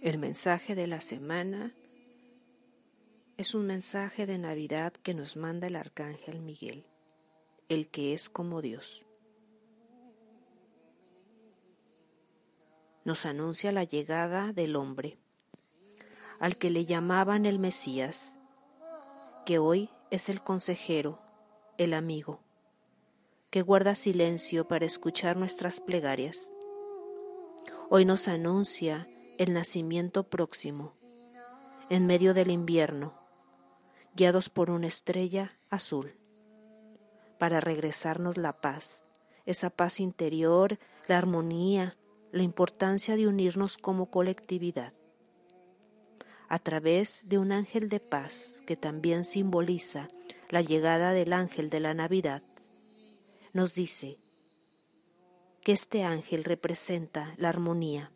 El mensaje de la semana es un mensaje de Navidad que nos manda el Arcángel Miguel, el que es como Dios. Nos anuncia la llegada del hombre, al que le llamaban el Mesías, que hoy es el consejero, el amigo, que guarda silencio para escuchar nuestras plegarias. Hoy nos anuncia el nacimiento próximo, en medio del invierno, guiados por una estrella azul, para regresarnos la paz, esa paz interior, la armonía, la importancia de unirnos como colectividad. A través de un ángel de paz que también simboliza la llegada del ángel de la Navidad, nos dice que este ángel representa la armonía,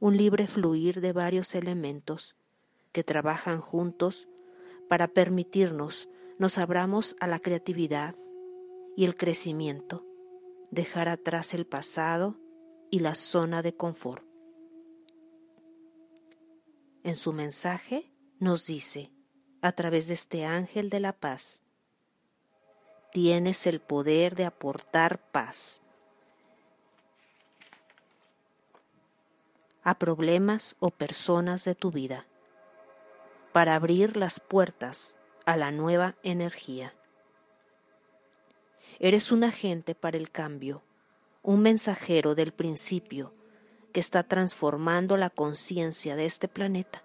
un libre fluir de varios elementos que trabajan juntos para permitirnos nos abramos a la creatividad y el crecimiento, dejar atrás el pasado y la zona de confort. En su mensaje nos dice, a través de este ángel de la paz, tienes el poder de aportar paz a problemas o personas de tu vida para abrir las puertas a la nueva energía. Eres un agente para el cambio, un mensajero del principio que está transformando la conciencia de este planeta,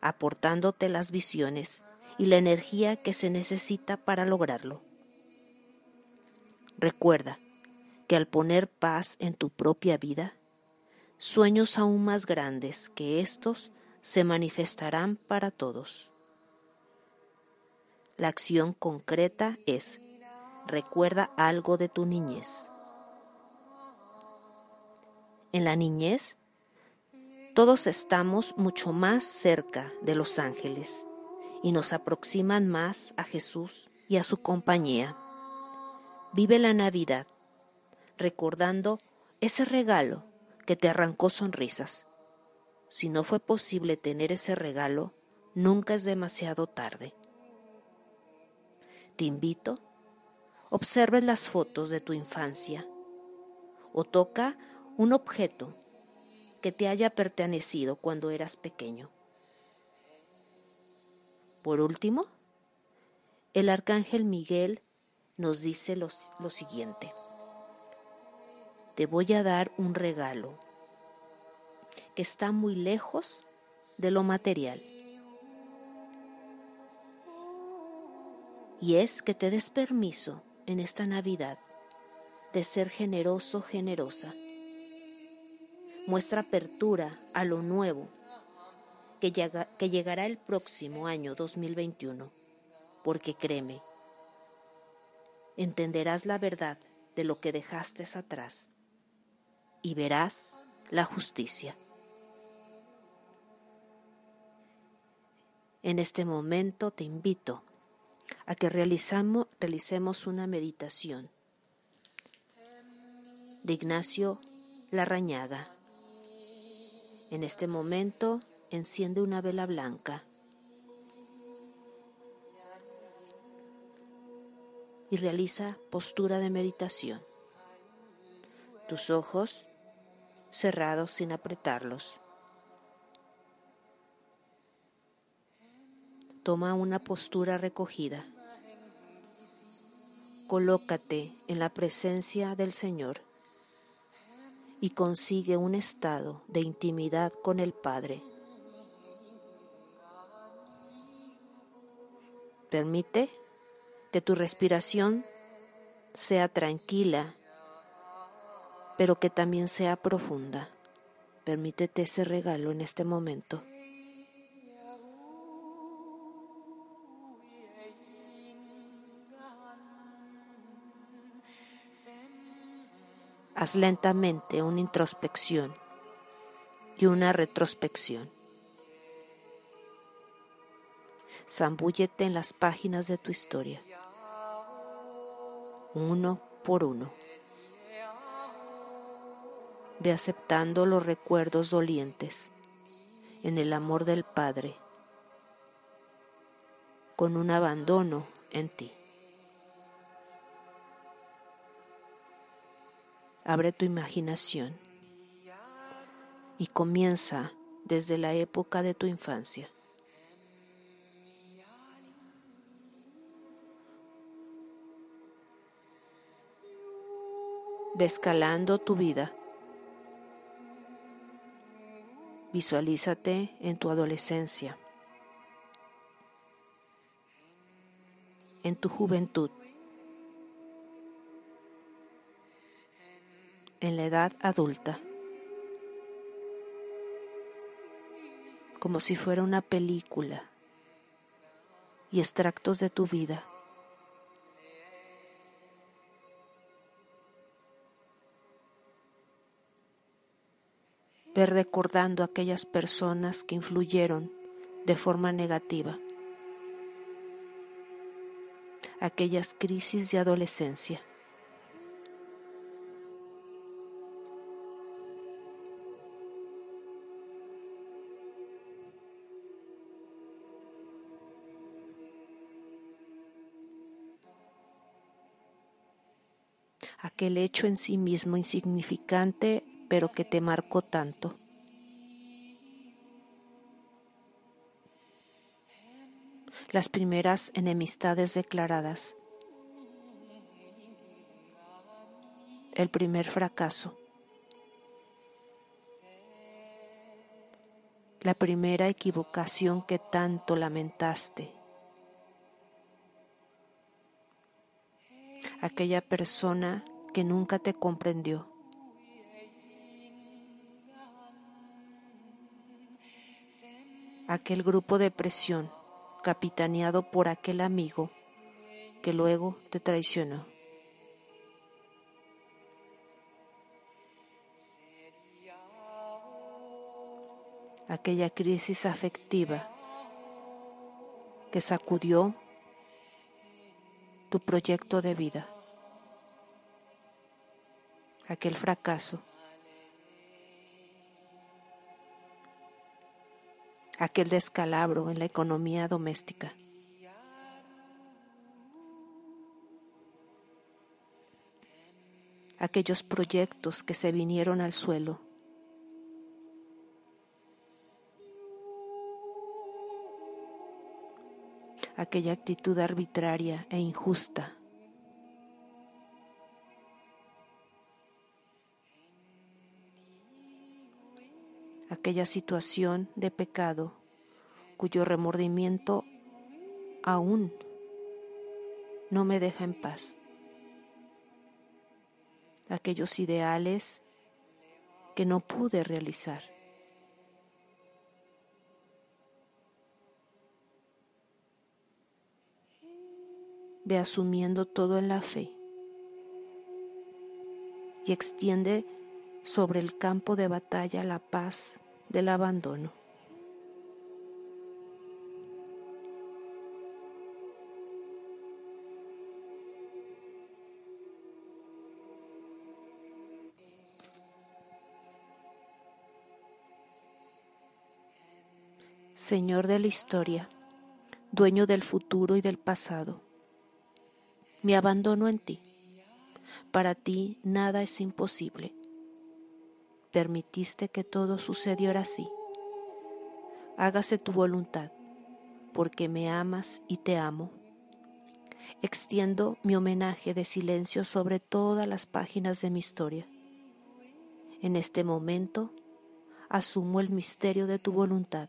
aportándote las visiones y la energía que se necesita para lograrlo. Recuerda que al poner paz en tu propia vida, sueños aún más grandes que estos se manifestarán para todos. La acción concreta es, recuerda algo de tu niñez. En la niñez, todos estamos mucho más cerca de los ángeles y nos aproximan más a Jesús y a su compañía. Vive la Navidad recordando ese regalo que te arrancó sonrisas. Si no fue posible tener ese regalo, nunca es demasiado tarde. Te invito, observe las fotos de tu infancia o toca un objeto que te haya pertenecido cuando eras pequeño. Por último, el arcángel Miguel nos dice lo, lo siguiente te voy a dar un regalo que está muy lejos de lo material. Y es que te des permiso en esta Navidad de ser generoso, generosa. Muestra apertura a lo nuevo que, que llegará el próximo año 2021, porque créeme, entenderás la verdad de lo que dejaste atrás y verás la justicia. En este momento te invito a que realizamos, realicemos una meditación de Ignacio Larrañaga. En este momento enciende una vela blanca y realiza postura de meditación. Tus ojos cerrados sin apretarlos. Toma una postura recogida. Colócate en la presencia del Señor y consigue un estado de intimidad con el Padre. Permite que tu respiración sea tranquila pero que también sea profunda. Permítete ese regalo en este momento. Haz lentamente una introspección y una retrospección. Zambúllete en las páginas de tu historia, uno por uno. Ve aceptando los recuerdos dolientes en el amor del Padre, con un abandono en ti. Abre tu imaginación y comienza desde la época de tu infancia. Ve escalando tu vida. Visualízate en tu adolescencia, en tu juventud, en la edad adulta, como si fuera una película y extractos de tu vida recordando aquellas personas que influyeron de forma negativa, aquellas crisis de adolescencia. aquel hecho en sí mismo insignificante pero que te marcó tanto. Las primeras enemistades declaradas. El primer fracaso. La primera equivocación que tanto lamentaste. Aquella persona que nunca te comprendió. Aquel grupo de presión capitaneado por aquel amigo que luego te traicionó. Aquella crisis afectiva que sacudió tu proyecto de vida. Aquel fracaso aquel descalabro en la economía doméstica. aquellos proyectos que se vinieron al suelo. aquella actitud arbitraria e injusta. Aquella situación de pecado cuyo remordimiento aún no me deja en paz. Aquellos ideales que no pude realizar. Ve asumiendo todo en la fe y extiende sobre el campo de batalla la paz del abandono. Señor de la historia, dueño del futuro y del pasado, me abandono en ti. Para ti nada es imposible permitiste que todo sucediera así. Hágase tu voluntad, porque me amas y te amo. Extiendo mi homenaje de silencio sobre todas las páginas de mi historia. En este momento asumo el misterio de tu voluntad,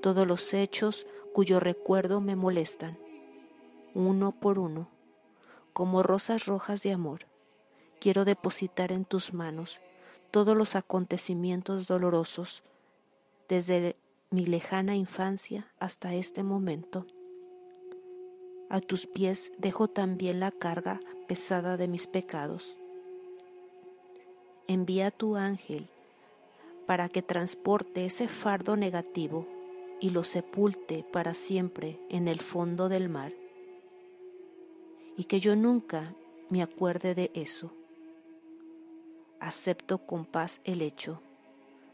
todos los hechos cuyo recuerdo me molestan, uno por uno, como rosas rojas de amor, quiero depositar en tus manos todos los acontecimientos dolorosos desde mi lejana infancia hasta este momento. A tus pies dejo también la carga pesada de mis pecados. Envía a tu ángel para que transporte ese fardo negativo y lo sepulte para siempre en el fondo del mar. Y que yo nunca me acuerde de eso acepto con paz el hecho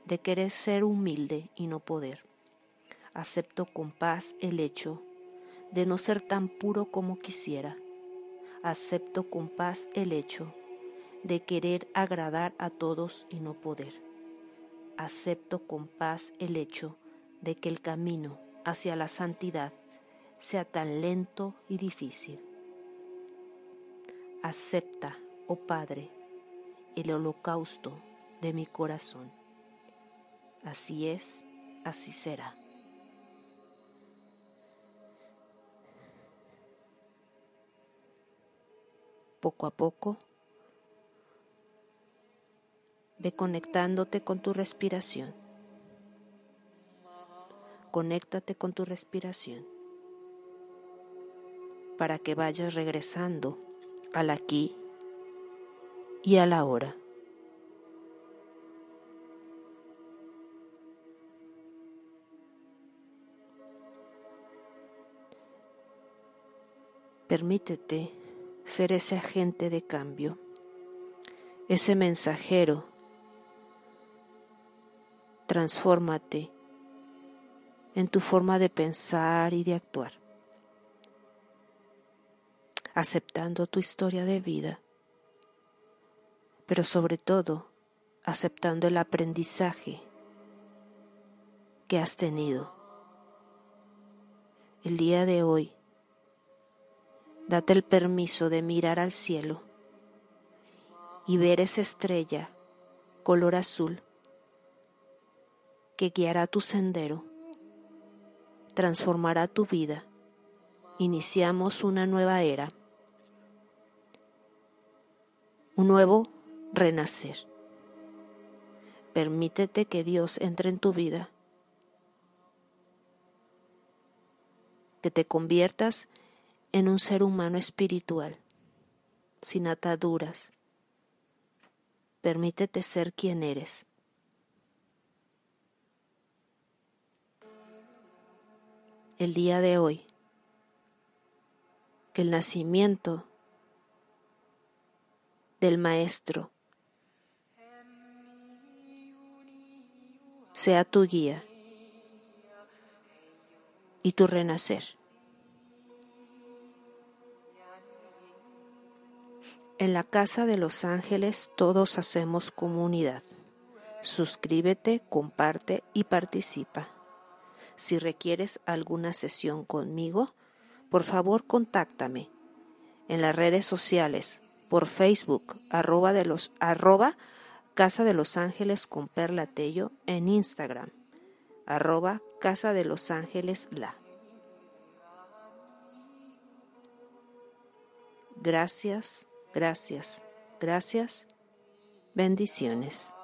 de querer ser humilde y no poder. Acepto con paz el hecho de no ser tan puro como quisiera. Acepto con paz el hecho de querer agradar a todos y no poder. Acepto con paz el hecho de que el camino hacia la santidad sea tan lento y difícil. Acepta, oh Padre, el holocausto de mi corazón. Así es, así será. Poco a poco, ve conectándote con tu respiración. Conéctate con tu respiración para que vayas regresando al aquí y a la hora. Permítete ser ese agente de cambio, ese mensajero. Transfórmate en tu forma de pensar y de actuar, aceptando tu historia de vida, pero sobre todo aceptando el aprendizaje que has tenido. El día de hoy Date el permiso de mirar al cielo y ver esa estrella color azul que guiará tu sendero, transformará tu vida. Iniciamos una nueva era, un nuevo renacer. Permítete que Dios entre en tu vida, que te conviertas en un ser humano espiritual, sin ataduras. Permítete ser quien eres. El día de hoy, que el nacimiento del Maestro sea tu guía y tu renacer. En la Casa de los Ángeles todos hacemos comunidad. Suscríbete, comparte y participa. Si requieres alguna sesión conmigo, por favor contáctame en las redes sociales, por Facebook, arroba, de los, Casa de los Ángeles con Perla Tello, en Instagram, arroba Casa de los Ángeles La. Gracias Gracias, gracias, bendiciones.